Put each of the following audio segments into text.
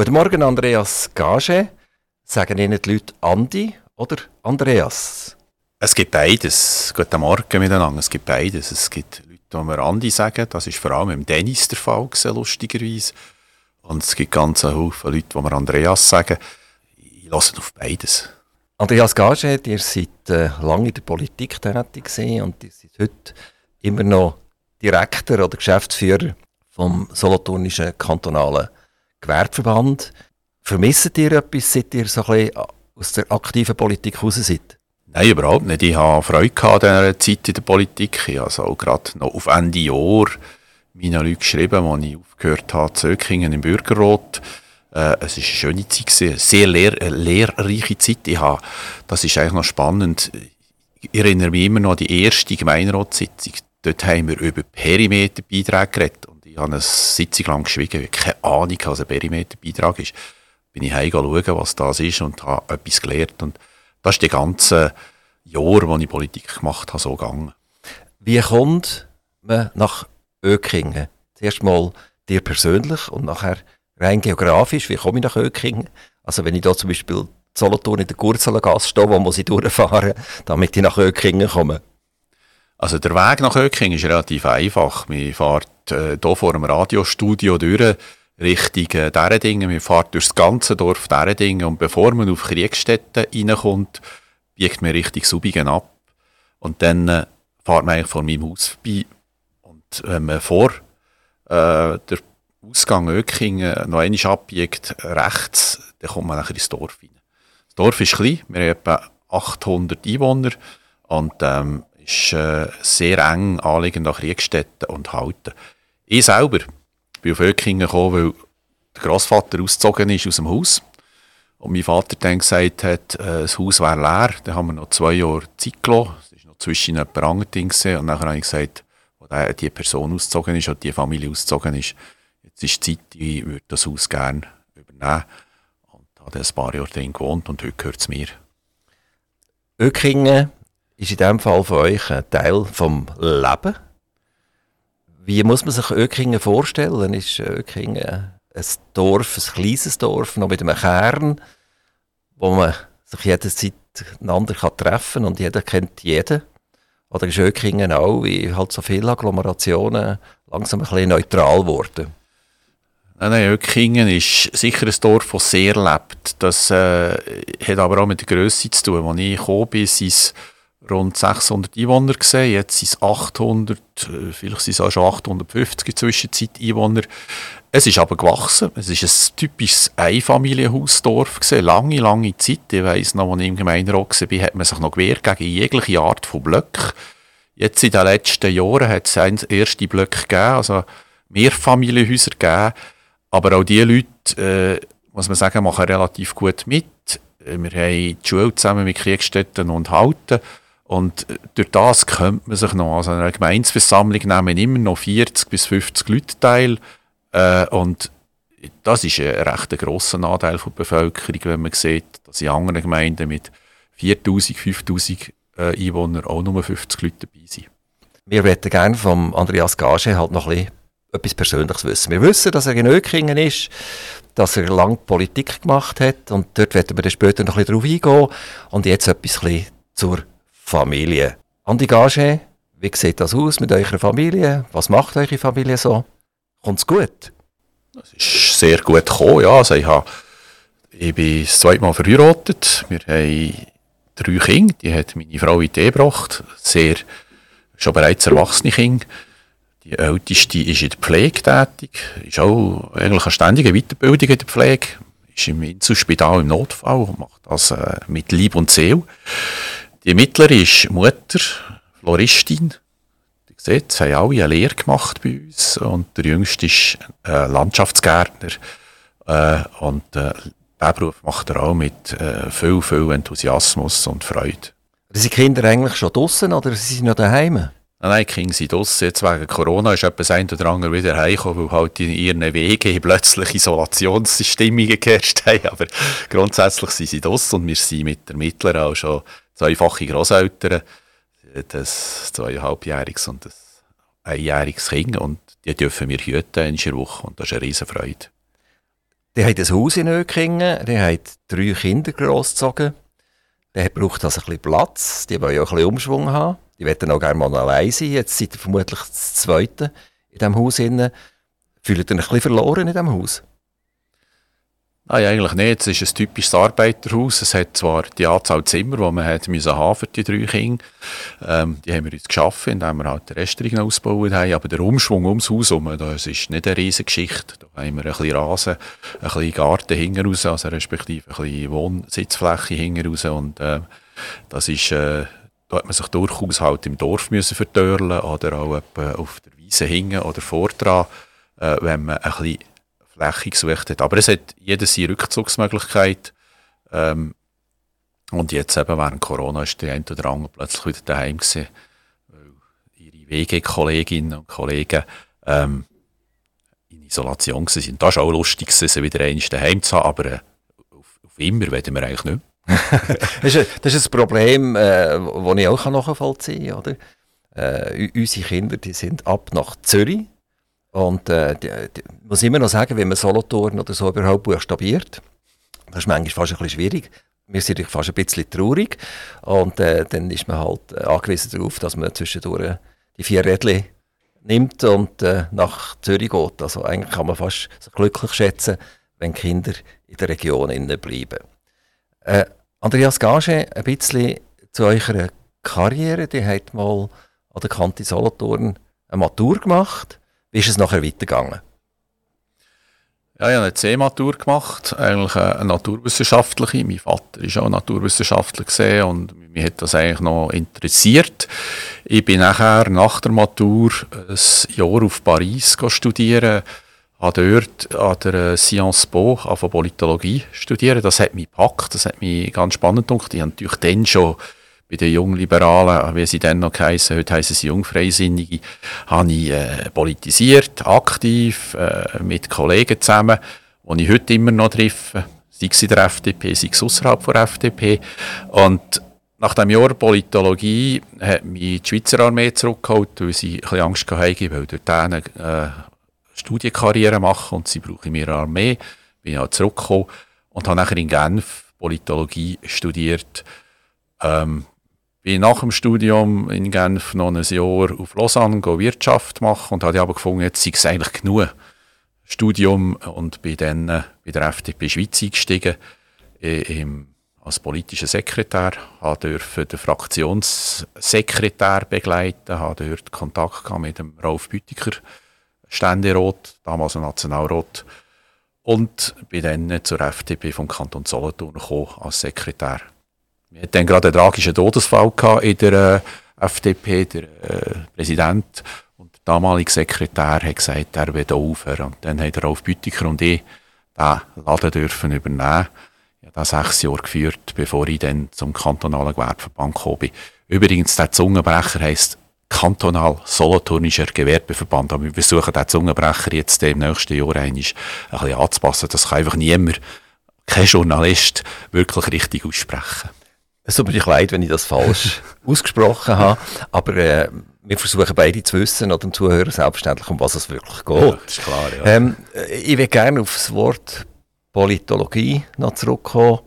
Guten Morgen, Andreas Gage. Sagen Ihnen die Leute Andi oder Andreas? Es gibt beides. Guten Morgen miteinander. Es gibt beides. Es gibt Leute, die mir Andi sagen. Das ist vor allem im Dennis der Fall, gewesen, lustigerweise. Und es gibt ganz Haufen Leute, die mir Andreas sagen. Ich lasse auf beides. Andreas Gage, ihr seid äh, lange in der Politik tätig und ihr seid heute immer noch Direktor oder Geschäftsführer vom Solothurnischen kantonalen Gewerbeverband. Vermisst ihr etwas, seit ihr so ein bisschen aus der aktiven Politik raus seid? Nein, überhaupt nicht. Ich habe Freude an dieser Zeit in der Politik. Ich habe also auch gerade noch auf Ende Jahr meine Leute geschrieben, als ich aufgehört habe, Zöckingen im Bürgerrat. Äh, es war eine schöne Zeit, eine sehr lehr lehrreiche Zeit. Ich habe, das ist eigentlich noch spannend. Ich erinnere mich immer noch an die erste Gemeinderatssitzung. Dort haben wir über Perimeterbeiträge geredet. Habe eine Sitzung lang geschwiegen, weil ich keine Ahnung was ein Perimeterbeitrag ist. Bin ich heimgegangen schauen, was das ist und habe etwas gelernt. Und das ist die ganze Jahre, wo ich Politik gemacht habe, so gegangen. Wie kommt man nach Ökingen? Zuerst mal dir persönlich und nachher rein geografisch. Wie komme ich nach Ökingen? Also wenn ich da zum Beispiel Solothurn in der Gurzelengasse stehe, wo muss ich durchfahren, damit ich nach Ökingen komme? Also der Weg nach Ökingen ist relativ einfach. Man fährt äh, hier vor dem Radiostudio durch, Richtung äh, Deredingen. Man fährt durch das ganze Dorf Deredingen und bevor man auf Kriegstätten reinkommt, biegt man Richtung Subigen ab. Und dann äh, fährt man eigentlich vor meinem Haus vorbei. Und wenn man vor äh, der Ausgang Ökingen noch einmal abbiegt, rechts, dann kommt man nachher ins Dorf rein. Das Dorf ist klein, wir haben etwa 800 Einwohner und ähm, ist äh, sehr eng anliegend an Kriegstätten und Halten. Ich selber bin auf Ökingen gekommen, weil der Großvater ausgezogen ist aus dem Haus. Und mein Vater dann gesagt hat, äh, das Haus wäre leer. Dann haben wir noch zwei Jahre Zeit gelassen. Es war noch zwischen ein paar anderen Dingen. Und dann habe ich gesagt, als die Person ausgezogen ist und die Familie ausgezogen ist, jetzt ist die Zeit, ich würde das Haus gerne übernehmen. Und habe ein paar Jahre drin gewohnt und heute gehört es mir. Ökingen ist in diesem Fall für euch ein Teil vom Leben. Wie muss man sich Ökingen vorstellen? Ist Ökingen ein Dorf, ein kleines Dorf, noch mit einem Kern, wo man sich jederzeit einander kann und jeder kennt jeden? Oder ist Ökingen auch, wie halt so viele Agglomerationen, langsam ein bisschen neutral geworden? Nein, nein, Ökingen ist sicher ein Dorf, das sehr lebt. Das äh, hat aber auch mit der Größe zu tun. Als ich gekommen bin, rund 600 Einwohner gesehen. Jetzt sind es 800, äh, vielleicht sind es auch schon 850 in Zwischenzeit Einwohner. Es ist aber gewachsen. Es ist ein typisches Einfamilienhausdorf gewesen. Lange, lange Zeit. Ich weiss noch, als ich im Gemeinderat war, hat man sich noch gewehrt gegen jegliche Art von Blöcken. Jetzt in den letzten Jahren hat es erste Blöcke gegeben, also Mehrfamilienhäuser gegeben. Aber auch diese Leute, äh, muss man sagen, machen relativ gut mit. Wir haben die Schule zusammen mit Kriegstätten und Halten. Und äh, durch das könnte man sich noch, also eine Gemeinsversammlung nehmen immer noch 40 bis 50 Leute teil. Äh, und das ist ein recht grosser Anteil der Bevölkerung, wenn man sieht, dass in anderen Gemeinden mit 4000, 5000 äh, Einwohnern auch nur 50 Leute dabei sind. Wir möchten gerne von Andreas Gage halt noch ein bisschen etwas Persönliches wissen. Wir wissen, dass er in Ökringen ist, dass er lange Politik gemacht hat und dort werden wir dann später noch ein bisschen drauf eingehen. Und jetzt etwas zur Familie. Andi Gage, wie sieht das aus mit eurer Familie? Was macht eure Familie so? Kommt's gut? Das ist sehr gut gekommen, ja. Also ich, habe, ich bin das zweite Mal verheiratet. Wir haben drei Kinder, die hat meine Frau in die Ehe gebracht. Sehr, schon bereits erwachsene Kinder. Die älteste ist in der Pflege tätig, ist auch eigentlich eine ständige Weiterbildung in der Pflege, ist im Inselspital im Notfall macht das äh, mit Lieb und Seele. Die mittlere ist Mutter, Floristin. Ihr seht, sie haben alle eine Lehre gemacht bei uns. Und der jüngste ist äh, Landschaftsgärtner. Äh, und äh, diesen Beruf macht er auch mit äh, viel, viel Enthusiasmus und Freude. Sind die Kinder eigentlich schon draußen oder sind sie noch daheim? Nein, nein, die Kinder sind draußen. Jetzt wegen Corona ist etwas ein oder andere wieder heimgekommen, weil halt in ihren Wegen plötzlich Isolationsstimmungen geherrscht haben. Aber grundsätzlich sind sie draußen und wir sind mit der Mittleren auch schon zweifache Großeltern, das zweieinhalbjähriges und ein einjähriges Kind und die dürfen wir hüten in der Woche und das ist eine riesen Freude. Die haben ein Haus in Ökingen, die haben drei Kinder großgezogen. Der braucht also ein bisschen Platz, die wollen ja ein bisschen Umschwung haben. Die wollen auch gerne mal allein sein. Jetzt seid ihr vermutlich das Zweite in diesem Haus. Fühlt ihr euch ein bisschen verloren in diesem Haus? Nein, eigentlich nicht. Es ist ein typisches Arbeiterhaus. Es hat zwar die Anzahl Zimmer, die man hat müssen haben für die drei Kinder. Ähm, die haben wir uns geschaffen, indem wir halt den Restaurant ausgebaut haben. Aber der Umschwung ums Haus herum, das ist nicht eine riesige Geschichte. Da haben wir ein bisschen Rasen, ein bisschen Garten hinten raus, also respektive ein bisschen Wohnsitzfläche hinten raus. Und äh, das ist, äh, da hat man sich durchaus halt im Dorf müssen vertörlen oder auch auf der Wiese hingen oder vordran, äh, wenn man ein bisschen Fläche gesucht hat. Aber es hat jeder seine Rückzugsmöglichkeit. Ähm, und jetzt eben während Corona ist der eine oder andere plötzlich wieder daheim gewesen, weil ihre WG-Kolleginnen und Kollegen ähm, in Isolation sind. Das war auch lustig, sie wieder einmal daheim zu haben, aber äh, auf, auf, immer werden wir eigentlich nicht das, ist, das ist ein Problem, äh, das ich auch nachvollziehen kann. Oder? Äh, unsere Kinder die sind ab nach Zürich und äh, die, die, muss immer noch sagen, wenn man Solothurn oder so überhaupt buchstabiert, das ist manchmal fast ein bisschen schwierig. Wir sind fast ein bisschen traurig. Und äh, dann ist man halt äh, angewiesen darauf, dass man zwischendurch die vier Rädchen nimmt und äh, nach Zürich geht. Also eigentlich kann man fast so glücklich schätzen, wenn Kinder in der Region innen bleiben. Äh, Andreas Gage, ein bisschen zu eurer Karriere. Die hat mal an der Kante Solothurn eine Matur gemacht. Wie ist es nachher weitergegangen? Ja, ich habe eine C-Matur gemacht, eigentlich eine naturwissenschaftliche. Mein Vater ist auch Naturwissenschaftler und mich hat das eigentlich noch interessiert. Ich bin nachher nach der Matur ein Jahr auf Paris studieren, habe dort an der Sciences Po Politologie studieren. Das hat mich gepackt, das hat mich ganz spannend gedacht. Ich habe natürlich dann schon bei den Jungliberalen, wie sie dann noch heißen, heute heißen sie Jungfreisinnige, habe ich äh, politisiert, aktiv, äh, mit Kollegen zusammen, die ich heute immer noch treffe, sei es in der FDP, sei es außerhalb der FDP. Und nach dem Jahr Politologie hat mich die Schweizer Armee zurückgeholt, weil sie ein bisschen Angst hatten, weil dort eine äh, Studienkarriere machen und sie brauchen mehr Armee. Bin auch zurückgekommen und habe nachher in Genf Politologie studiert. Ähm, bin nach dem Studium in Genf noch ein Jahr auf Lausanne Wirtschaft machen und habe aber gefunden, jetzt sei es eigentlich genug Studium und bin dann äh, bei der FDP Schweiz eingestiegen im, als politischer Sekretär, habe dürfen den Fraktionssekretär begleiten, habe dort Kontakt mit dem Rolf Büttiker, Ständerat, damals Nationalrat, und bin dann zur FDP vom Kanton Solothurn gekommen als Sekretär. Wir hatten dann gerade einen tragischen Todesfall in der äh, FDP. Der äh, Präsident und der damalige Sekretär hat gesagt, er will aufhören. Und dann haben Rolf Büttiker und ich den Laden dürfen übernehmen. Ich habe das sechs Jahre geführt, bevor ich dann zum kantonalen Gewerbeverband gekommen bin. Übrigens, der Zungenbrecher heisst kantonal solothurnischer Gewerbeverband. Aber wir versuchen den Zungenbrecher jetzt im nächsten Jahr ein bisschen anzupassen. Das kann einfach niemand, kein Journalist, wirklich richtig aussprechen. Es tut mir leid, wenn ich das falsch ausgesprochen habe, aber äh, wir versuchen beide zu wissen, oder dem Zuhörer selbstverständlich, um was es wirklich geht. Ja, das ist klar, ja. Ähm, ich will gerne auf das Wort Politologie noch zurückkommen.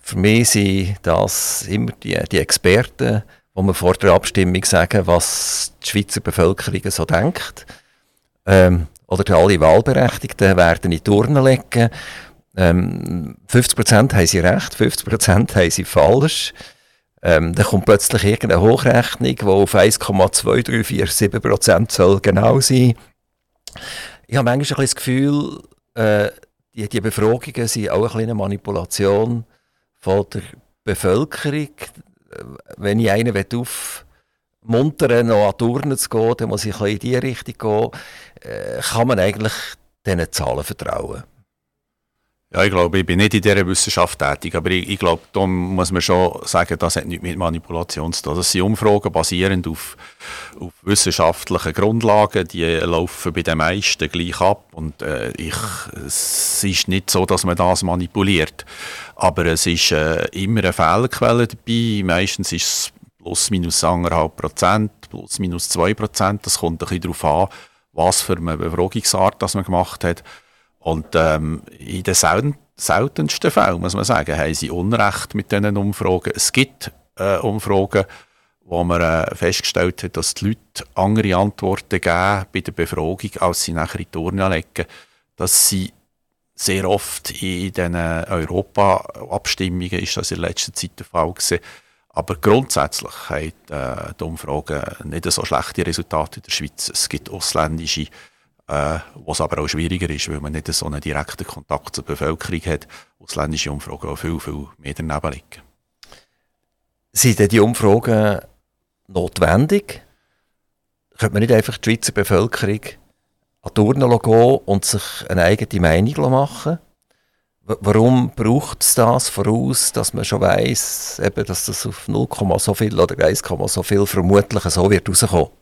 Für mich sind das immer die, die Experten, die mir vor der Abstimmung sagen, was die Schweizer Bevölkerung so denkt. Ähm, oder alle Wahlberechtigten werden in die Turnen legen ähm, 50% haben sie recht, 50% haben sie falsch. Ähm, dann kommt plötzlich irgendeine Hochrechnung, die auf 1,2347% soll genau sein. Ich habe manchmal ein das Gefühl, äh, die, die Befragungen sind auch eine Manipulation von der Bevölkerung. Wenn ich einen aufmuntern noch an Turnen zu gehen, dann muss ich in diese Richtung gehen. Äh, kann man eigentlich diesen Zahlen vertrauen? Ja, ich glaube, ich bin nicht in dieser Wissenschaft tätig, aber ich, ich glaube, da muss man schon sagen, das hat nichts mit Manipulation zu tun. Das sind Umfragen basierend auf, auf wissenschaftlichen Grundlagen, die laufen bei den meisten gleich ab und äh, ich, es ist nicht so, dass man das manipuliert. Aber es ist äh, immer eine Fehlerquelle dabei, meistens ist es plus minus 1,5 Prozent, plus minus 2 Prozent, das kommt ein bisschen darauf an, was für eine Befragungsart das man gemacht hat. Und ähm, in den selten, seltensten Fällen, muss man sagen, haben sie Unrecht mit diesen Umfragen. Es gibt äh, Umfragen, wo man äh, festgestellt hat, dass die Leute andere Antworten geben bei der Befragung, als sie nachher in die Urne legen. Dass sie sehr oft in diesen Europa-Abstimmungen, ist das in letzter Zeit der Fall gewesen, aber grundsätzlich haben äh, die Umfragen nicht so schlechte Resultate in der Schweiz. Es gibt ausländische, äh, was aber auch schwieriger ist, weil man nicht so einen direkten Kontakt zur Bevölkerung hat. Ausländische Umfragen auch viel, viel mehr daneben liegen. Sind denn die Umfragen notwendig? Könnte man nicht einfach die Schweizer Bevölkerung an die Urne gehen und sich eine eigene Meinung machen? Warum braucht es das voraus, dass man schon weiss, eben, dass das auf 0, so viel oder 1, so viel vermutlich so wird rauskommen?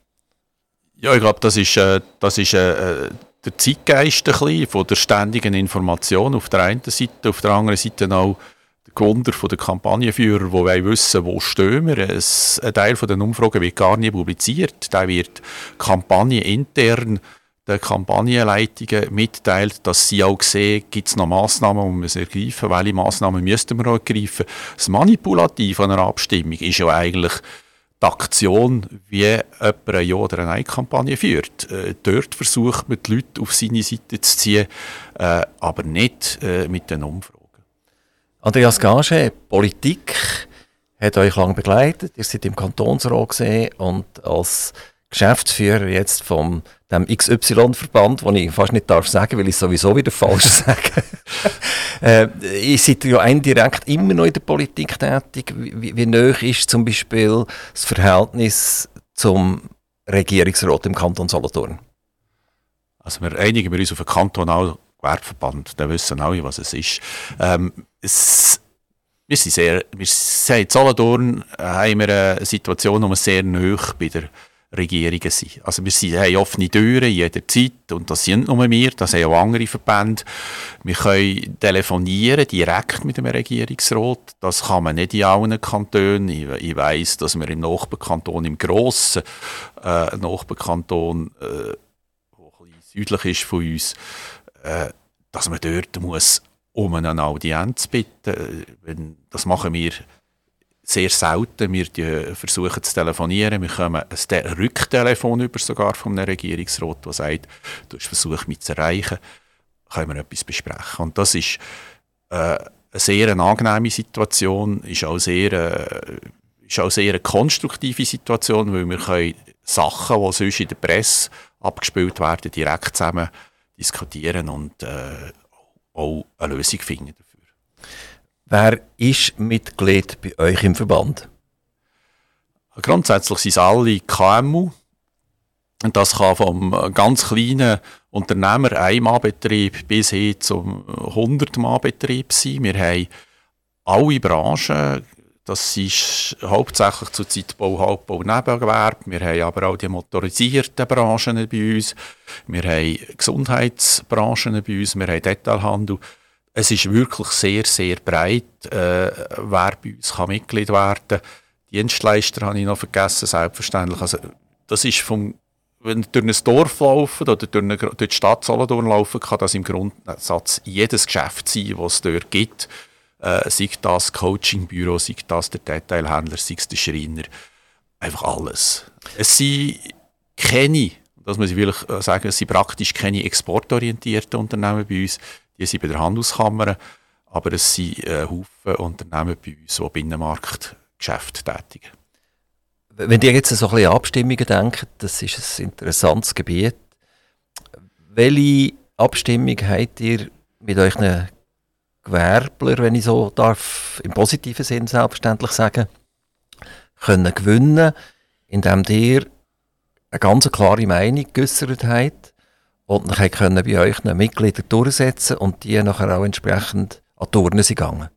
Ja, ich glaube, das ist, äh, das ist äh, der Zeitgeist ein bisschen von der ständigen Information auf der einen Seite, auf der anderen Seite auch der Gewunder der Kampagnenführer, die wollen wissen, wo stehen wir. Ein Teil der Umfragen wird gar nicht publiziert, da wird Kampagne intern den Kampagnenleitungen mitteilt, dass sie auch sehen, gibt es noch Massnahmen, die wir ergreifen, welche Massnahmen müssten wir auch ergreifen. Das Manipulative einer Abstimmung ist ja eigentlich die Aktion, wie jemand eine Ja- oder eine Nein-Kampagne führt. Äh, dort versucht man, die Leute auf seine Seite zu ziehen, äh, aber nicht äh, mit den Umfragen. Andreas Gage, Politik hat euch lange begleitet. Ihr seid im Kantonsrat gesehen und als Geschäftsführer jetzt vom dem XY-Verband, den ich fast nicht darf sagen, weil ich sowieso wieder falsch sage. äh, ich seid ja indirekt immer noch in der Politik tätig. Wie, wie nah ist zum Beispiel das Verhältnis zum Regierungsrat im Kanton Solothurn? Also wir einigen wir uns auf einen kantonalen Gewerbeverband, da wissen alle, was es ist. Ähm, es, wir sind sehr, wir sind in Solothurn haben wir eine Situation, wo wir sehr nah bei der Regierungen sind. Also wir sind, haben offene Türen jederzeit und das sind nicht nur wir, das haben auch andere Verbände. Wir können telefonieren direkt mit dem Regierungsrat. Das kann man nicht in allen Kantonen. Ich, ich weiss, dass wir im Nachbarkanton, im grossen äh, Nachbarkanton, äh, der ein südlich ist von uns, äh, dass man dort muss um eine Audienz bitten. Das machen wir sehr selten. Wir versuchen zu telefonieren. Wir bekommen ein Rücktelefon über sogar von einem Regierungsrat, der sagt, du hast versucht, mich zu erreichen, können wir etwas besprechen. Und das ist äh, eine sehr eine angenehme Situation, ist auch sehr, äh, ist auch sehr eine konstruktive Situation, weil wir können Sachen, die sonst in der Presse abgespielt werden, direkt zusammen diskutieren und äh, auch eine Lösung finden. Wer ist Mitglied bei euch im Verband? Grundsätzlich sind es alle KMU. Das kann vom ganz kleinen Unternehmer, Einmannbetrieb, bis hin zum 100-Mann-Betrieb sein. Wir haben alle Branchen. Das ist hauptsächlich zur Zeit Bau, Halbbau, Nebengewerbe. Wir haben aber auch die motorisierten Branchen bei uns. Wir haben Gesundheitsbranchen bei uns. Wir haben Detailhandel es ist wirklich sehr, sehr breit, äh, wer bei uns kann Mitglied werden kann. Dienstleister habe ich noch vergessen, selbstverständlich. Also, das ist vom, wenn ihr durch ein Dorf laufen oder durch, eine, durch die Stadt Solothurn laufen, kann das im Grundsatz jedes Geschäft sein, das es dort gibt. Äh, sei das Coachingbüro, sei das der Detailhändler, sei es der Schreiner. Einfach alles. Es sind keine, das muss ich wirklich äh, sagen, es sind praktisch keine exportorientierten Unternehmen bei uns. Die sind bei der Handelskammer, aber es sind äh, Haufen Unternehmen bei uns, die Binnenmarktgeschäfte tätigen. Wenn ihr jetzt so ein bisschen Abstimmungen denkt, das ist ein interessantes Gebiet. Welche Abstimmung habt ihr mit euren Gewerbler, wenn ich so darf, im positiven Sinn selbstverständlich sagen, können gewinnen, indem ihr eine ganz klare Meinung geäußert habt und dann können bei euch Mitglieder durchsetzen und die nachher auch entsprechend an Turnen sind gegangen.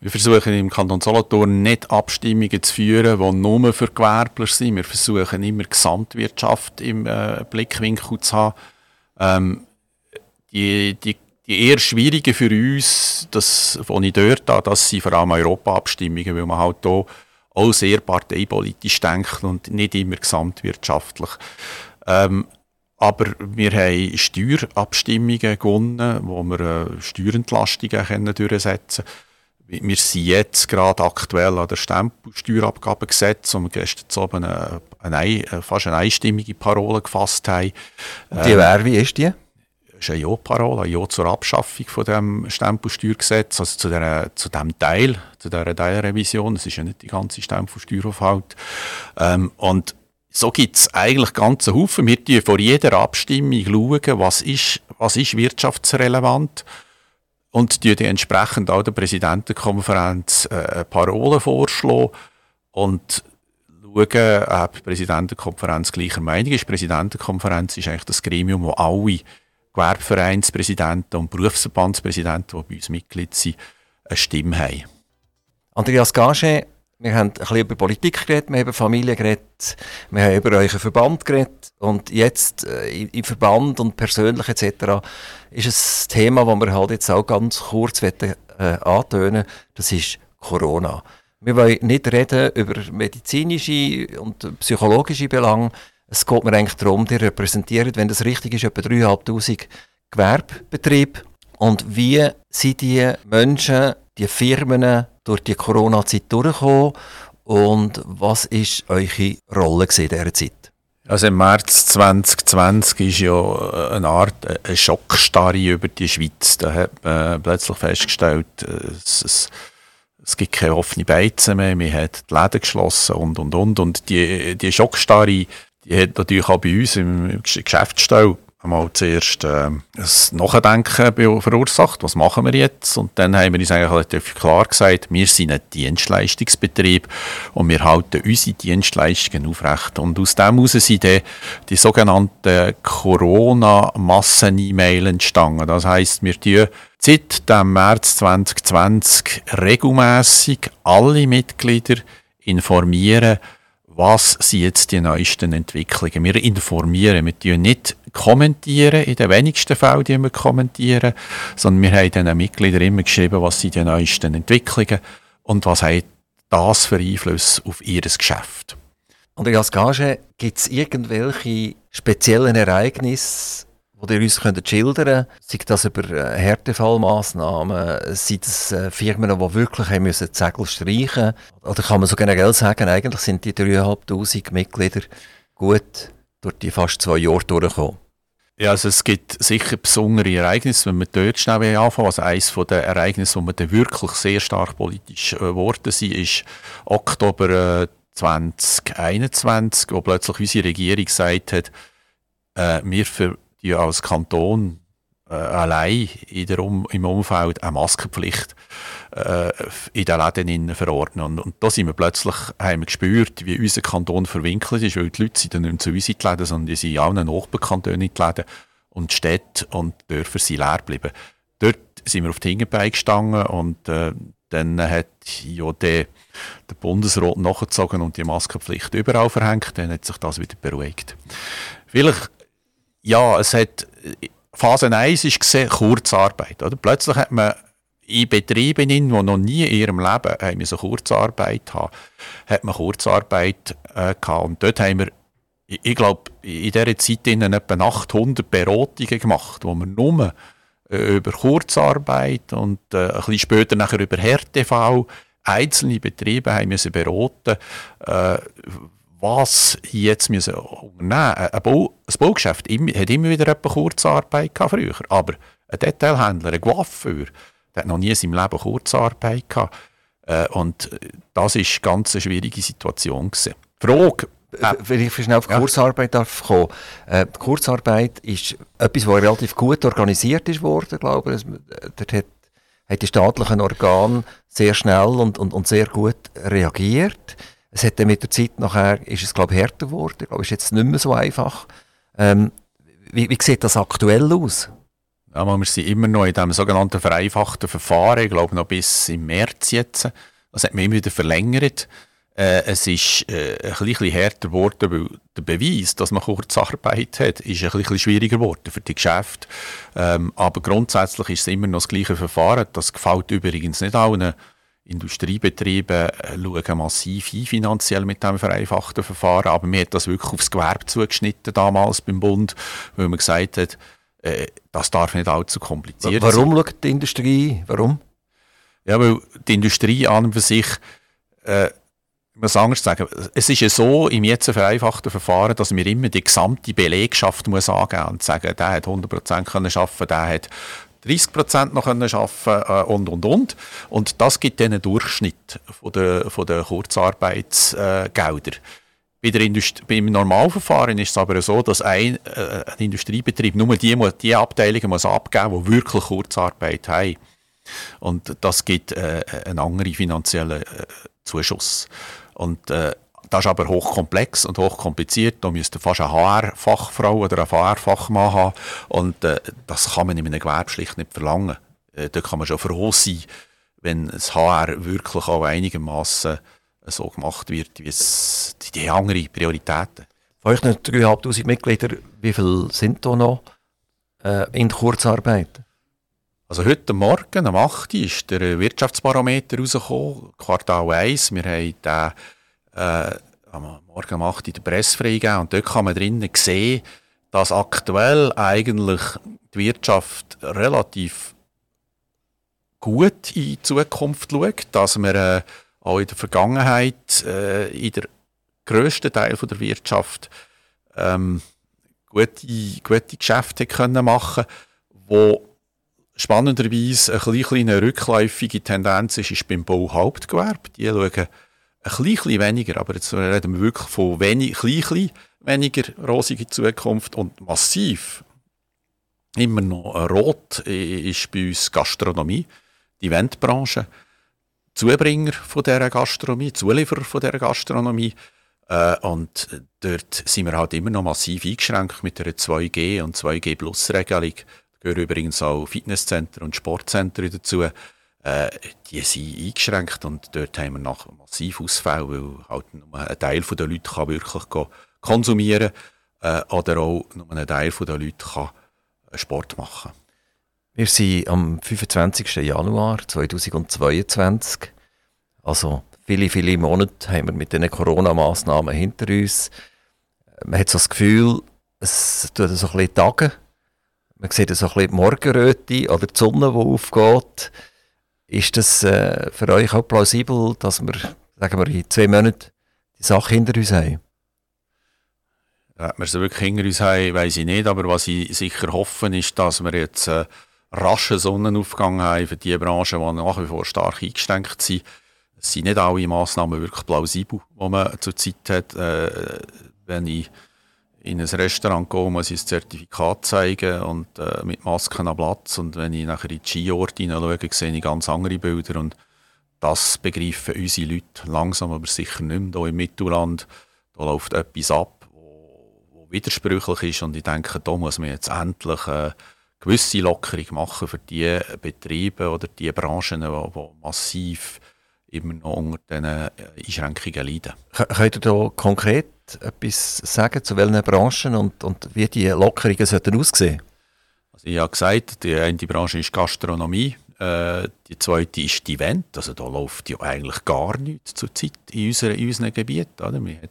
Wir versuchen im Kanton Solothurn nicht Abstimmungen zu führen, die nur für Gewerbler sind. Wir versuchen immer Gesamtwirtschaft im äh, Blickwinkel zu haben. Ähm, die, die, die eher schwierigen für uns, das, was ich dort habe, das sind vor allem Europa-Abstimmungen, weil man halt hier auch sehr parteipolitisch denkt und nicht immer gesamtwirtschaftlich. Ähm, aber wir haben Steuerabstimmungen gewonnen, wo wir äh, Steuerentlastungen können durchsetzen können. Wir sind jetzt gerade aktuell an der Stempelsteuerabgabengesetz, wo wir gestern oben eine, eine, fast eine einstimmige Parole gefasst haben. Und die wäre, wie ist die? Das ist eine Ja-Parole, ein Ja zur Abschaffung von dem Stempelsteuergesetz, also zu, der, zu dem Teil, zu dieser Teilrevision. Das ist ja nicht die ganze Stempelsteueraufhalt. Ähm, und so gibt es eigentlich ganze Haufen. Wir schauen vor jeder Abstimmung, schauen, was ist, was ist wirtschaftsrelevant und die entsprechend auch der Präsidentenkonferenz äh, Parolen vorschlagen und schauen, ob die Präsidentenkonferenz gleicher Meinung ist. Die Präsidentenkonferenz ist eigentlich das Gremium, wo alle Gewerbevereinspräsidenten und Berufsverbandspräsidenten, die bei uns Mitglied sind, eine Stimme haben. Andreas Gage, wir haben ein bisschen über Politik geredet, wir haben Familie geredet, wir haben über euren Verband geredet und jetzt äh, im Verband und persönlich etc. ist ein Thema, das wir halt jetzt auch ganz kurz wollen, äh, antönen das ist Corona. Wir wollen nicht reden über medizinische und psychologische Belange. Es geht mir eigentlich darum, die repräsentieren, wenn das richtig ist, etwa 3'500 Gewerbebetriebe. Und wie sind die Menschen, die Firmen durch die Corona-Zeit durchgekommen und was war eure Rolle in dieser Zeit? Also im März 2020 ist ja eine Art eine Schockstarre über die Schweiz. Da hat man plötzlich festgestellt, es, es, es gibt keine offenen Beizen mehr, man hat die Läden geschlossen und und und. Und die, die Schockstarre, die hat natürlich auch bei uns im Geschäftsstelle einmal zuerst äh, ein Nachdenken verursacht, was machen wir jetzt? Und dann haben wir uns eigentlich relativ klar gesagt, wir sind ein Dienstleistungsbetrieb und wir halten unsere Dienstleistungen aufrecht. Und aus dem heraus sind dann die sogenannten Corona-Massen-E-Mail entstanden. Das heisst, wir tun seit dem März 2020 regelmäßig alle Mitglieder informieren, was sind jetzt die neuesten Entwicklungen. Wir informieren, wir tun nicht kommentieren, in den wenigsten Fällen die wir kommentieren, sondern wir haben den Mitgliedern immer geschrieben, was sind die neuesten Entwicklungen und was hat das für Einfluss auf ihr Geschäft. Andreas Gage, gibt es irgendwelche speziellen Ereignisse, die ihr uns könnt schildern könnt? Sei das über äh, Härtefallmaßnahmen, sind das äh, Firmen, die wirklich haben müssen die Segel streichen Oder kann man so generell sagen, eigentlich sind die 3'500 Mitglieder gut durch die fast zwei Jahre durchgekommen? Ja, also es gibt sicher besondere Ereignisse, wenn wir dort schnell anfangen. Also eines der Ereignisse, wo wir dann wirklich sehr stark politisch geworden äh, sind, ist Oktober äh, 2021, wo plötzlich unsere Regierung gesagt hat, äh, wir für die als Kanton äh, allein in der um im Umfeld eine Maskenpflicht äh, in den Läden verordnen. Und, und da sind wir plötzlich, haben wir gespürt, wie unser Kanton verwinkelt ist, weil die Leute sind dann nicht zu uns in die Läden, sondern die sind in allen Nachbarkantonen in die Läden und die Städte und Dörfer sind leer geblieben. Dort sind wir auf die Hinterbeine gestanden und äh, dann hat ja der, der Bundesrat nachgezogen und die Maskenpflicht überall verhängt. Dann hat sich das wieder beruhigt. Vielleicht, ja, es hat Phase 1 ist gesehen, Kurzarbeit. Oder? Plötzlich hat man in Betrieben, die noch nie in ihrem Leben haben so Kurzarbeit haben, hat man Kurzarbeit äh, gehabt. Und dort haben wir, ich, ich glaube, in dieser Zeit in etwa 800 Beratungen gemacht, wo wir nur äh, über Kurzarbeit und äh, ein bisschen später nachher über Härtefall einzelne Betriebe haben müssen beraten, äh, was jetzt müssen unternehmen ein, Bau, ein Baugeschäft hat immer wieder eine Kurzarbeit gehabt früher, aber ein Detailhändler, ein Coiffeur, der hat noch nie in seinem Leben Kurzarbeit gehabt. Äh, und das war eine ganz schwierige Situation. Gewesen. Frage, äh, wenn ich schnell auf ja. Kurzarbeit darf kommen. Äh, die Kurzarbeit ist etwas, was relativ gut organisiert ist worden, glaube ich. Dort hat, hat die staatlichen Organe sehr schnell und, und, und sehr gut reagiert. Es hat dann mit der Zeit nachher, ist es glaube ich härter geworden. Ich glaube, es ist jetzt nicht mehr so einfach. Ähm, wie, wie sieht das aktuell aus? Ja, wir sind immer noch in diesem sogenannten vereinfachten Verfahren, ich glaube noch bis im März jetzt. Das hat man immer wieder verlängert. Äh, es ist äh, ein bisschen härter geworden, weil der Beweis, dass man Kurzarbeit hat, ist ein bisschen schwieriger geworden für die Geschäfte. Ähm, aber grundsätzlich ist es immer noch das gleiche Verfahren. Das gefällt übrigens nicht allen Industriebetriebe äh, schauen massiv ein finanziell mit dem vereinfachten Verfahren, aber mir hat das wirklich aufs Gewerbe zugeschnitten damals beim Bund, weil man gesagt hat, äh, das darf nicht allzu kompliziert Warum sein. Warum schaut die Industrie? Warum? Ja, weil die Industrie an und für sich, äh, ich muss anders sagen, es ist ja so im jetzt vereinfachten Verfahren, dass wir immer die gesamte Belegschaft muss angeben und sagen, der hat 100% können arbeiten, der hat 30 noch können arbeiten äh, und, und, und. Und das gibt dann einen Durchschnitt von der, von der Kurzarbeitsgelder. Bei der beim Normalverfahren ist es aber so, dass ein, äh, ein Industriebetrieb nur die, die Abteilungen muss abgeben muss, die wirklich Kurzarbeit haben. Und das gibt äh, einen anderen finanziellen äh, Zuschuss. Und äh, das ist aber hochkomplex und hochkompliziert. Da müsste fast eine HR-Fachfrau oder ein HR-Fachmann haben. Und äh, das kann man in einem Gewerbe schlicht nicht verlangen. Äh, da kann man schon froh sein, wenn das HR wirklich auch einigermaßen so gemacht wird, wie es die, die andere Prioritäten. Von euch 3'500 Mitglieder, wie viele sind da noch äh, in Kurzarbeit? Also heute Morgen, am 8. ist der Wirtschaftsbarometer rausgekommen, Quartal 1. Wir haben den äh, am Morgen um 8 Uhr der Presse freigegeben und dort kann man drinnen sehen, dass aktuell eigentlich die Wirtschaft relativ gut in die Zukunft schaut, dass wir äh, auch in der Vergangenheit äh, in der grössten Teil der Wirtschaft ähm, gute, gute Geschäfte können machen wo spannenderweise eine kleine rückläufige Tendenz ist, ist beim Bauhauptgewerbe. Die schauen ein bisschen weniger, aber jetzt reden wir wirklich von wenig, klein, weniger rosige Zukunft und massiv. Immer noch rot ist bei uns Gastronomie, die Eventbranche, Zubringer von dieser Gastronomie, Zulieferer von dieser Gastronomie. Äh, und dort sind wir halt immer noch massiv eingeschränkt mit der 2G und 2G-Plus-Regelung. Da gehören übrigens auch Fitnesscenter und Sportcenter dazu äh, die sind eingeschränkt und dort haben wir nach massiv Ausfall, weil halt nur ein Teil der Leute kann wirklich konsumieren äh, oder auch nur ein Teil der Leute kann äh, Sport machen. Wir sind am 25. Januar 2022, also viele, viele Monate haben wir mit diesen Corona-Massnahmen hinter uns. Man hat so das Gefühl, es tut so ein bisschen Tage. Man sieht so ein bisschen die Morgenröte oder die Sonne, die aufgeht. Ist das äh, für euch auch plausibel, dass wir, sagen wir, in zwei Monaten die Sache hinter uns haben? Ja, wir sie wirklich hinter uns haben, weiß ich nicht, aber was ich sicher hoffe, ist, dass wir jetzt äh, raschen Sonnenaufgang haben für die Branchen, die nach wie vor stark eingeschränkt sind. Es sind nicht alle Massnahmen wirklich plausibel, die man zurzeit hat. Äh, wenn ich in ein Restaurant gehe, muss ich das Zertifikat zeigen und äh, mit Masken am Platz. Und wenn ich nachher in die Skiorte hineinschaue, sehe ich ganz andere Bilder. Und das begreifen unsere Leute langsam, aber sicher nicht mehr. Hier im Mittelland da läuft etwas ab, wo, widersprüchlich ist. Und ich denke, da muss man jetzt endlich eine gewisse Lockerung machen für die Betriebe oder die Branchen, die, massiv immer noch unter diesen Einschränkungen leiden. Könnt ihr da konkret etwas sagen, zu welchen Branchen und, und wie die Lockerungen sollten aussehen? Also ich habe gesagt, die eine Branche ist Gastronomie, äh, die zweite ist die Event. Also da läuft ja eigentlich gar nichts zurzeit in, unserer, in unseren Gebieten. Oder? Wir haben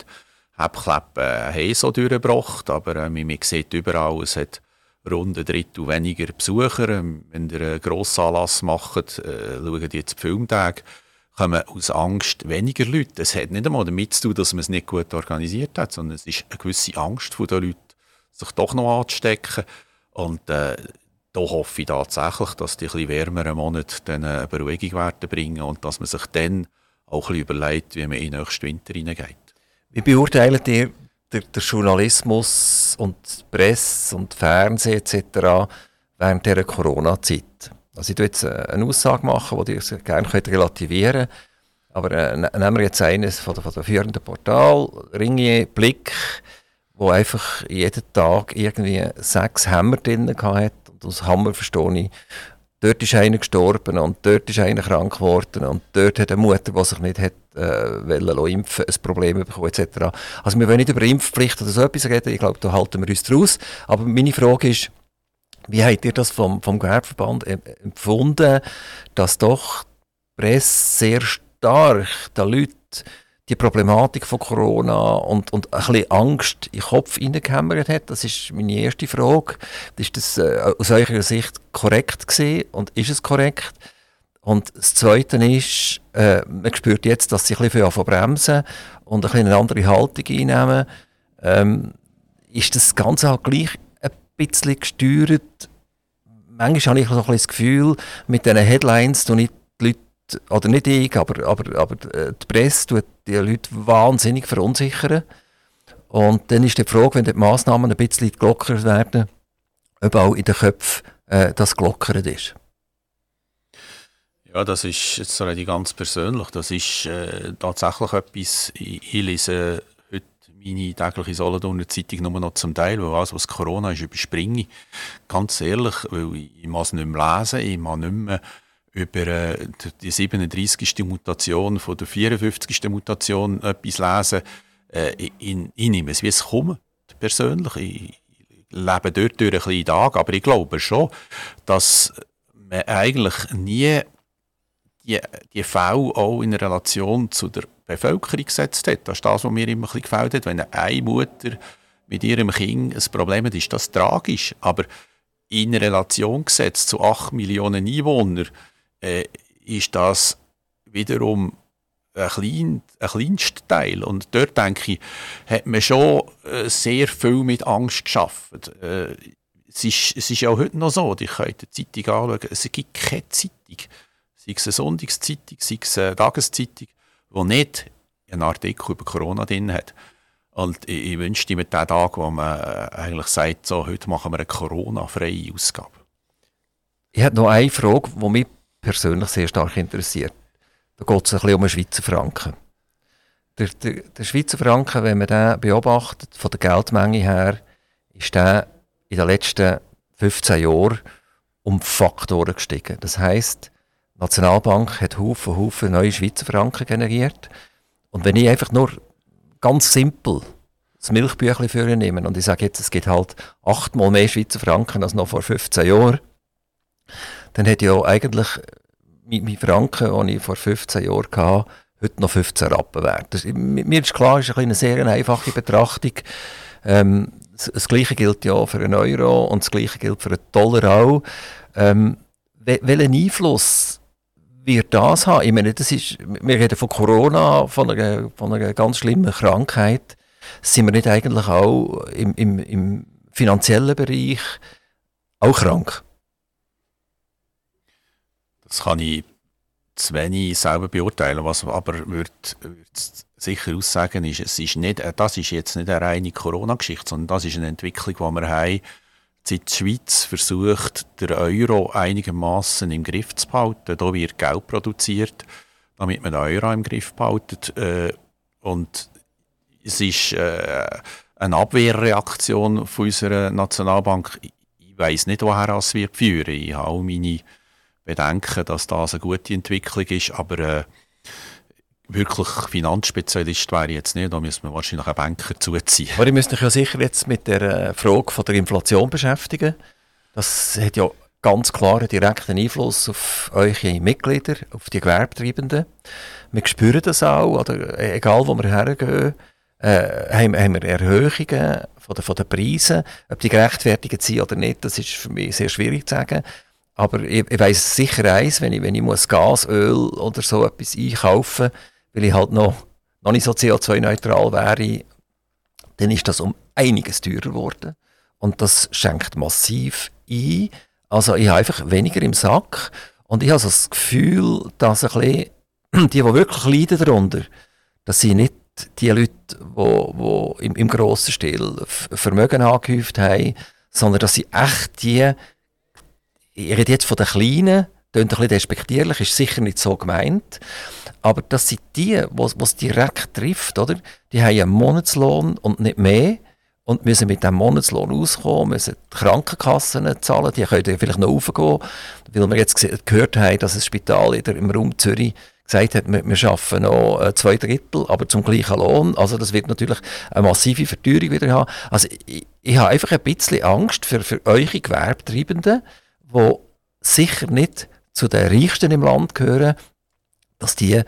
Hebklappen äh, so durchgebracht, aber äh, man sieht überall, es hat rund ein Drittel weniger Besucher. Wenn ihr einen Grossanlass macht, äh, schauen die jetzt die Filmtage, kommen aus Angst weniger Leute. Es hat nicht einmal damit zu tun, dass man es nicht gut organisiert hat, sondern es ist eine gewisse Angst von den Leuten, sich doch noch anzustecken. Und äh, da hoffe ich tatsächlich, dass die etwas wärmeren Monate dann eine Beruhigung werden bringen und dass man sich dann auch ein bisschen überlegt, wie man in den nächsten Winter hineingeht. Wie beurteilt ihr den, den Journalismus und die Presse und Fernsehen etc. während dieser Corona-Zeit? Also ich tue jetzt äh, eine Aussage machen, die ihr gerne relativieren könnt. Aber äh, ne-, nehmen wir jetzt eines von der, von der führenden Portal, Ringier, Blick, wo einfach jeden Tag irgendwie sechs Hammer drin hatte. Und aus Hammer verstehe ich, dort ist einer gestorben und dort ist einer krank geworden und dort hat eine Mutter, die sich nicht hat, äh, wollen impfen, ein Problem bekommen etc. Also wir wollen nicht über Impfpflicht oder so etwas reden, ich glaube, da halten wir uns draus. Aber meine Frage ist, wie habt ihr das vom, vom Gewerbeverband empfunden, dass doch die Presse sehr stark den Leuten die Problematik von Corona und, und ein bisschen Angst in den Kopf hineingehämmert hat. Das ist meine erste Frage. Ist das äh, aus eurer Sicht korrekt gesehen und ist es korrekt? Und das Zweite ist, äh, man spürt jetzt, dass sie ein bisschen von bremsen und ein bisschen eine andere Haltung einnehmen. Ähm, ist das Ganze halt gleich bisschen gesteuert? Manchmal habe ich so ein das Gefühl, mit diesen Headlines, die nicht die Leute oder nicht ich, aber, aber, aber äh, die Presse tut die Leute wahnsinnig verunsichern. Und dann ist die Frage, wenn die Massnahmen ein bisschen gelockert werden, ob auch in den Köpfen äh, das gelockert ist. Ja, das ist jetzt ganz persönlich. Das ist äh, tatsächlich etwas, ich, ich lese meine tägliche Solothurner Zeitung nur noch zum Teil, weil alles, was Corona ist, überspringe. Ganz ehrlich, weil ich, ich muss es nicht mehr lesen, ich muss nicht mehr über äh, die 37. Mutation von der 54. Mutation etwas lesen. Äh, ich, ich nehme es, wie es kommt, persönlich. Ich, ich lebe dort durch ein bisschen Tag, aber ich glaube schon, dass man eigentlich nie die, die Fälle auch in Relation zu der Bevölkerung gesetzt hat. Das ist das, was mir immer ein bisschen gefällt. Wenn eine Mutter mit ihrem Kind ein Problem hat, ist das tragisch. Aber in Relation gesetzt zu 8 Millionen Einwohnern, äh, ist das wiederum ein, klein, ein kleinster Teil. Und dort, denke ich, hat man schon äh, sehr viel mit Angst geschaffen. Äh, es, ist, es ist auch heute noch so, ich kann die Zeitung anschauen, es gibt keine Zeitung, sei es eine Sonntagszeitung, sei es eine Tageszeitung, die nicht einen Artikel über Corona drin hat. Und ich, ich wünschte mir den Tag, wo man äh, eigentlich sagt, so, heute machen wir eine Corona-freie Ausgabe. Ich habe noch eine Frage, die mich persönlich sehr stark interessiert. Da geht es ein bisschen um den Schweizer Franken. Der, der, der, Schweizer Franken, wenn man den beobachtet, von der Geldmenge her, ist der in den letzten 15 Jahren um Faktoren gestiegen. Das heisst, die Nationalbank hat Haufen, Haufen neue Schweizer Franken generiert. Und wenn ich einfach nur ganz simpel das Milchbüchlein für nehme und ich sage jetzt, es gibt halt achtmal mehr Schweizer Franken als noch vor 15 Jahren, dann hätte ja eigentlich mein Franken, den ich vor 15 Jahren hatte, heute noch 15 Rappen wert. Das, mir ist klar, das ist eine sehr einfache Betrachtung. Ähm, das, das, Gleiche gilt ja für einen Euro und das Gleiche gilt für einen Dollar auch. Ähm, welchen Einfluss wird das haben? Ich meine, das ist, wir reden von Corona, von einer, von einer ganz schlimmen Krankheit. Sind wir nicht eigentlich auch im, im, im finanziellen Bereich auch krank? Das kann ich zu wenig selber beurteilen. Was aber würde sicher aussagen ist, es ist nicht, das ist jetzt nicht eine reine Corona-Geschichte, sondern das ist eine Entwicklung, die wir haben, die Schweiz versucht, den Euro einigermaßen im Griff zu behalten. Da wird Geld produziert, damit man den Euro im Griff behaltet. Äh, und es ist äh, eine Abwehrreaktion von unserer Nationalbank. Ich weiß nicht, woher das wird führen. Ich habe auch meine bedenken, dass das eine gute Entwicklung ist, aber äh, wirklich Finanzspezialist wäre ich jetzt nicht, da müssen wir wahrscheinlich einen Banker zuziehen. Aber ihr müsst euch ja sicher jetzt mit der äh, Frage von der Inflation beschäftigen. Das hat ja ganz klar einen direkten Einfluss auf eure Mitglieder, auf die Gewerbetreibenden. Wir spüren das auch, oder äh, egal wo wir hergehen, äh, haben, wir Erhöhungen von den, von den Preisen. Ob die gerechtfertigt sind oder nicht, das ist für mich sehr schwierig zu sagen. Aber ich, ich weiss sicher eins, wenn ich, wenn ich muss Gas, Öl oder so etwas einkaufen weil ich halt noch, noch nicht so CO2-neutral wäre, dann ist das um einiges teurer geworden. Und das schenkt massiv ein. Also ich habe einfach weniger im Sack. Und ich habe also das Gefühl, dass ein bisschen, die, die wirklich leiden darunter, dass sie nicht die Leute, die, die im, im grossen Stil Vermögen angehäuft haben, sondern dass sie echt die ich rede jetzt von den Kleinen, klingt ein bisschen despektierlich, ist sicher nicht so gemeint. Aber das sind die, was es direkt trifft, oder? Die haben einen Monatslohn und nicht mehr und müssen mit diesem Monatslohn auskommen, müssen die Krankenkassen zahlen, die können vielleicht noch raufgehen, weil wir jetzt gehört haben, dass das Spital im Raum Zürich gesagt hat, wir, wir arbeiten noch äh, zwei Drittel, aber zum gleichen Lohn. Also das wird natürlich eine massive Verteuerung wieder haben. Also ich, ich habe einfach ein bisschen Angst für, für eure Gewerbetreibenden, die sicher nicht zu den Reichsten im Land gehören, dass die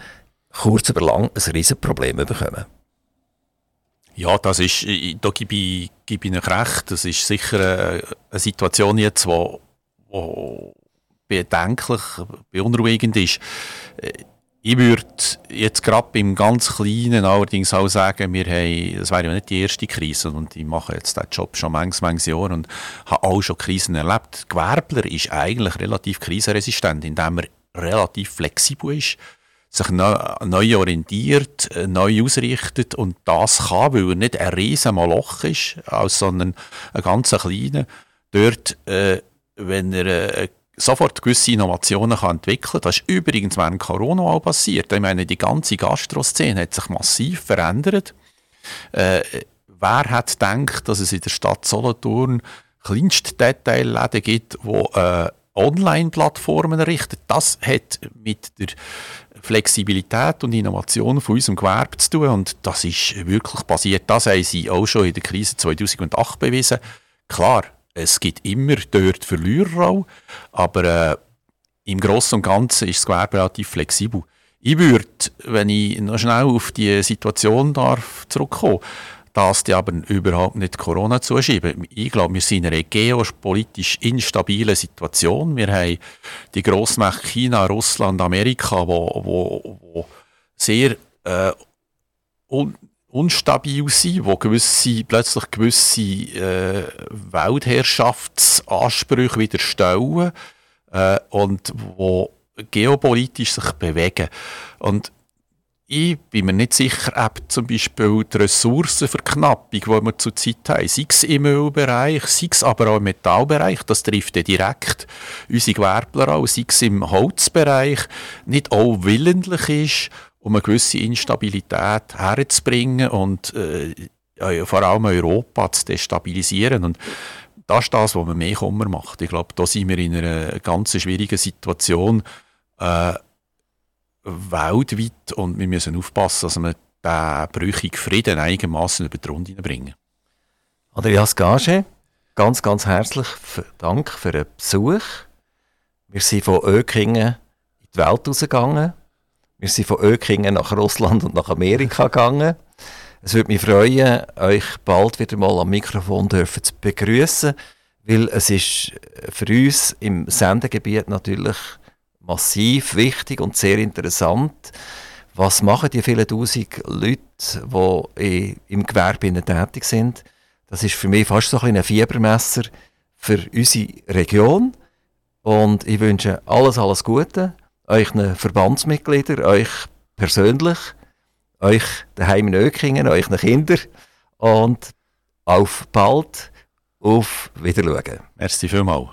kurz über lang ein riesen Problem bekommen. Ja, das ist, da gebe ich, gebe ich recht. Das ist sicher eine, Situation jetzt, wo bedenklich, beunruhigend ist. Ich würde jetzt gerade beim ganz Kleinen allerdings auch sagen, wir haben, das wäre ja nicht die erste Krise und ich mache jetzt diesen Job schon manches, manches Jahr und habe auch schon Krisen erlebt. Gewerbler ist eigentlich relativ krisenresistent, indem er relativ flexibel ist, sich neu, neu orientiert, neu ausrichtet und das kann, weil er nicht ein riesen Moloch ist, sondern ein ganz kleiner, dort, äh, wenn er äh, sofort gewisse Innovationen kann entwickeln kann. Das ist übrigens während Corona auch passiert. Ich meine, die ganze Gastroszene hat sich massiv verändert. Äh, wer hat gedacht, dass es in der Stadt Solothurn kleinste Detailläden gibt, die äh, Online-Plattformen errichten? Das hat mit der Flexibilität und Innovation von unserem Gewerbe zu tun und das ist wirklich passiert. Das haben sie auch schon in der Krise 2008 bewiesen. Klar, es gibt immer dort Verlierer auch, aber äh, im Großen und Ganzen ist das Gewerbe relativ flexibel. Ich würde, wenn ich noch schnell auf die Situation darf zurückkommen das die aber überhaupt nicht Corona zuschieben. Ich glaube, wir sind in einer geopolitisch instabilen Situation. Wir haben die Grossmächte China, Russland, Amerika, wo, wo, wo sehr äh, unstabil sind, wo gewisse, plötzlich gewisse äh, Weltherrschaftsansprüche wieder stellen äh, und wo geopolitisch sich bewegen. Und ich bin mir nicht sicher, ob zum Beispiel die Ressourcenverknappung, die wir zurzeit haben, sei es im Ölbereich, sei es aber auch im Metallbereich, das trifft ja direkt unsere Gewerbler an, sei es im Holzbereich, nicht auch willentlich ist um eine gewisse Instabilität herzubringen und äh, vor allem Europa zu destabilisieren. Und das ist das, was man mehr Kummer macht. Ich glaube, da sind wir in einer ganz schwierigen Situation äh, weltweit und wir müssen aufpassen, dass wir den brüchigen Frieden einigermaßen über die Runde bringen. Andreas Gage, ganz, ganz herzlich Dank für den Besuch. Wir sind von Ökingen in die Welt rausgegangen wir sind von Ökingen nach Russland und nach Amerika gegangen. Es würde mich freuen, euch bald wieder mal am Mikrofon dürfen zu begrüßen, weil es ist für uns im Sendegebiet natürlich massiv wichtig und sehr interessant. Was machen die vielen tausend Leute, die im Gewerbe tätig sind? Das ist für mich fast so ein, Fiebermesser für unsere Region. Und ich wünsche alles, alles Gute euren Verbandsmitgliedern, euch persönlich, euch daheim in Ökingen, euren Kindern und auf bald, auf Wiedersehen. Merci vielmals.